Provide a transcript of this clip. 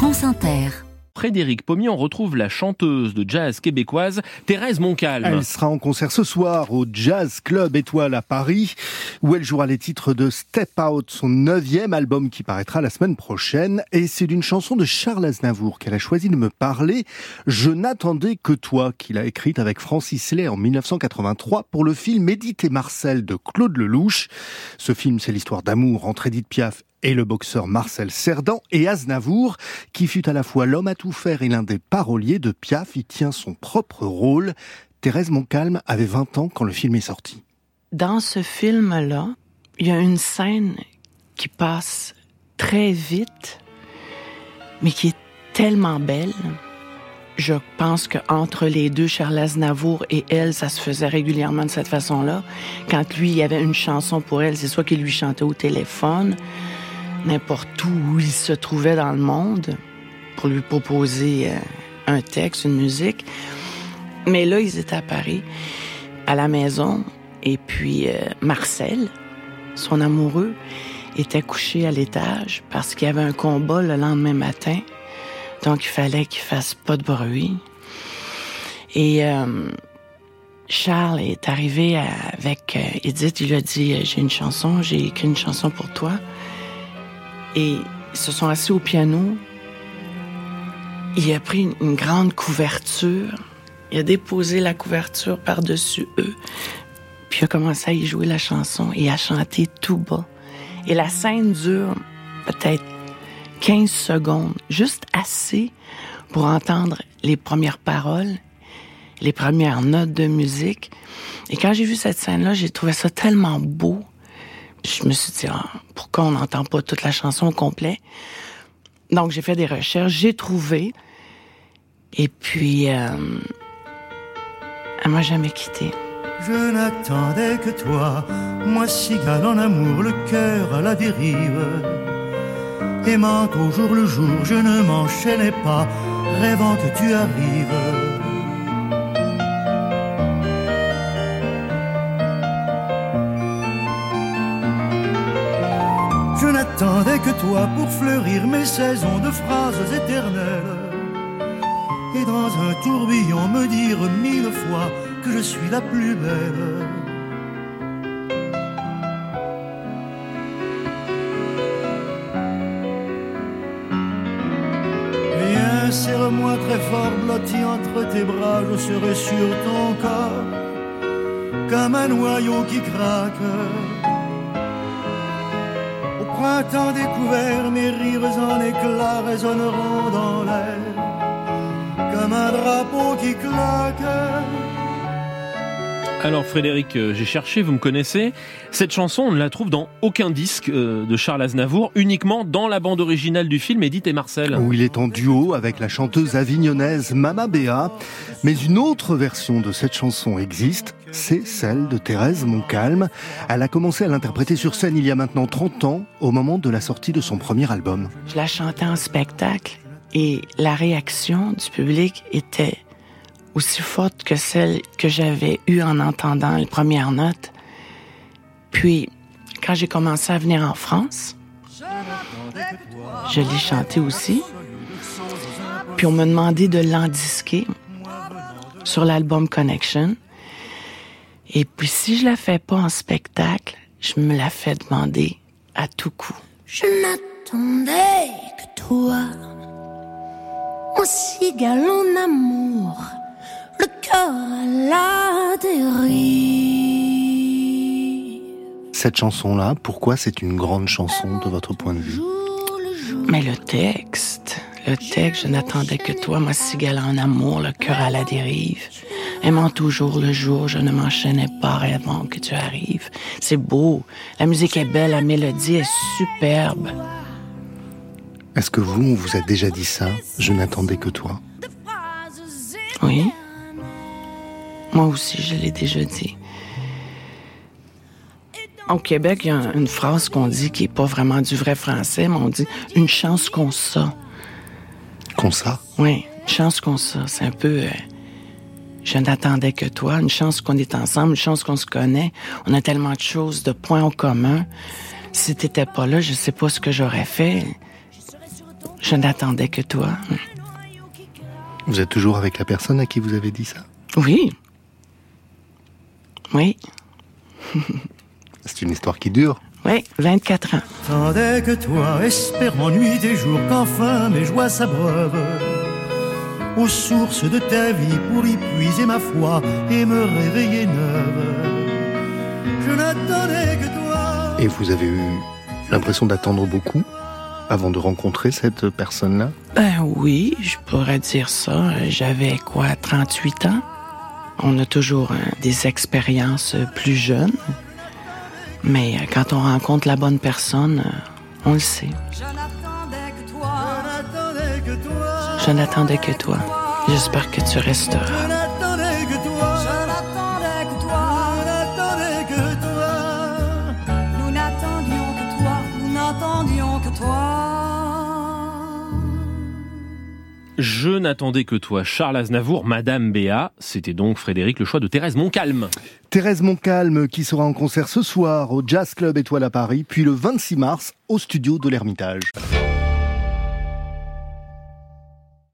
France Inter. Frédéric Pommier, on retrouve la chanteuse de jazz québécoise Thérèse Moncalme. Elle sera en concert ce soir au Jazz Club Étoile à Paris, où elle jouera les titres de Step Out, son neuvième album qui paraîtra la semaine prochaine. Et c'est d'une chanson de Charles Aznavour qu'elle a choisi de me parler. Je n'attendais que toi, qu'il a écrite avec Francis Lay en 1983 pour le film Édith et Marcel de Claude Lelouch. Ce film, c'est l'histoire d'amour entre Edith Piaf et le boxeur Marcel Cerdan et Aznavour, qui fut à la fois l'homme à tout faire et l'un des paroliers de Piaf, y tient son propre rôle. Thérèse Moncalme avait 20 ans quand le film est sorti. Dans ce film-là, il y a une scène qui passe très vite, mais qui est tellement belle. Je pense qu'entre les deux, Charles Aznavour et elle, ça se faisait régulièrement de cette façon-là. Quand lui, il y avait une chanson pour elle, c'est soit qu'il lui chantait au téléphone, n'importe où il se trouvait dans le monde pour lui proposer euh, un texte, une musique. Mais là, ils étaient à Paris, à la maison, et puis euh, Marcel, son amoureux, était couché à l'étage parce qu'il y avait un combat le lendemain matin. Donc, il fallait qu'il fasse pas de bruit. Et euh, Charles est arrivé avec Edith. Il lui a dit, j'ai une chanson, j'ai écrit une chanson pour toi. Et se sont assis au piano. Il a pris une, grande couverture. Il a déposé la couverture par-dessus eux. Puis il a commencé à y jouer la chanson et à chanter tout bas. Et la scène dure peut-être 15 secondes, juste assez pour entendre les premières paroles, les premières notes de musique. Et quand j'ai vu cette scène-là, j'ai trouvé ça tellement beau je me suis dit, ah, pourquoi on n'entend pas toute la chanson au complet? Donc, j'ai fait des recherches, j'ai trouvé. Et puis, euh, elle m'a jamais quitté. Je n'attendais que toi, moi cigale en amour, le cœur à la dérive. Aimant au jour le jour, je ne m'enchaînais pas, rêvant que tu arrives. N'attendais que toi pour fleurir mes saisons de phrases éternelles. Et dans un tourbillon me dire mille fois que je suis la plus belle. Viens, serre-moi très fort, blotti entre tes bras, je serai sur ton corps, comme un noyau qui craque printemps découvert, mes rires en éclats résonneront dans l'air, comme un drapeau qui claque. Alors Frédéric, euh, j'ai cherché, vous me connaissez. Cette chanson, on ne la trouve dans aucun disque euh, de Charles Aznavour, uniquement dans la bande originale du film Edith et Marcel. Où il est en duo avec la chanteuse avignonnaise Mama Béa. Mais une autre version de cette chanson existe, c'est celle de Thérèse Moncalme. Elle a commencé à l'interpréter sur scène il y a maintenant 30 ans, au moment de la sortie de son premier album. Je la chantais en spectacle et la réaction du public était aussi forte que celle que j'avais eue en entendant les premières notes. Puis, quand j'ai commencé à venir en France, je l'ai chanté aussi. Puis on m'a demandé de l'endisquer sur l'album Connection. Et puis si je la fais pas en spectacle, je me la fais demander à tout coup. Je n'attendais que toi, amour, Cette chanson-là, pourquoi c'est une grande chanson de votre point de vue Mais le texte, le texte, je n'attendais que toi, moi si galant en amour, le cœur à la dérive. Aimant toujours le jour, je ne m'enchaînais pas rêvant que tu arrives. C'est beau, la musique est belle, la mélodie est superbe. Est-ce que vous, on vous a déjà dit ça? Je n'attendais que toi. Oui. Moi aussi, je l'ai déjà dit. Au Québec, il y a une phrase qu'on dit qui est pas vraiment du vrai français, mais on dit une chance qu'on ça. Qu'on ça? Oui, une chance qu'on ça. C'est un peu. Euh, je n'attendais que toi. Une chance qu'on est ensemble, une chance qu'on se connaît. On a tellement de choses, de points en commun. Si t'étais pas là, je sais pas ce que j'aurais fait. Je n'attendais que toi. Vous êtes toujours avec la personne à qui vous avez dit ça? Oui. Oui. C'est une histoire qui dure. Oui, 24 ans. Tandis que toi, espérant nuit et jour qu'enfin mes joies s'abreuvent aux sources de ta vie pour y puiser ma foi et me réveiller neuve. Je n'attendais que toi. Et vous avez eu l'impression d'attendre beaucoup avant de rencontrer cette personne-là? Ben oui, je pourrais dire ça. J'avais quoi, 38 ans? On a toujours hein, des expériences plus jeunes. Mais euh, quand on rencontre la bonne personne, euh, on le sait. Je n'attendais que toi. J'espère que tu resteras. Je n'attendais que toi, Charles Aznavour, Madame Béa. C'était donc Frédéric le choix de Thérèse Montcalm. Thérèse Montcalm qui sera en concert ce soir au Jazz Club Étoile à Paris, puis le 26 mars au studio de l'Ermitage.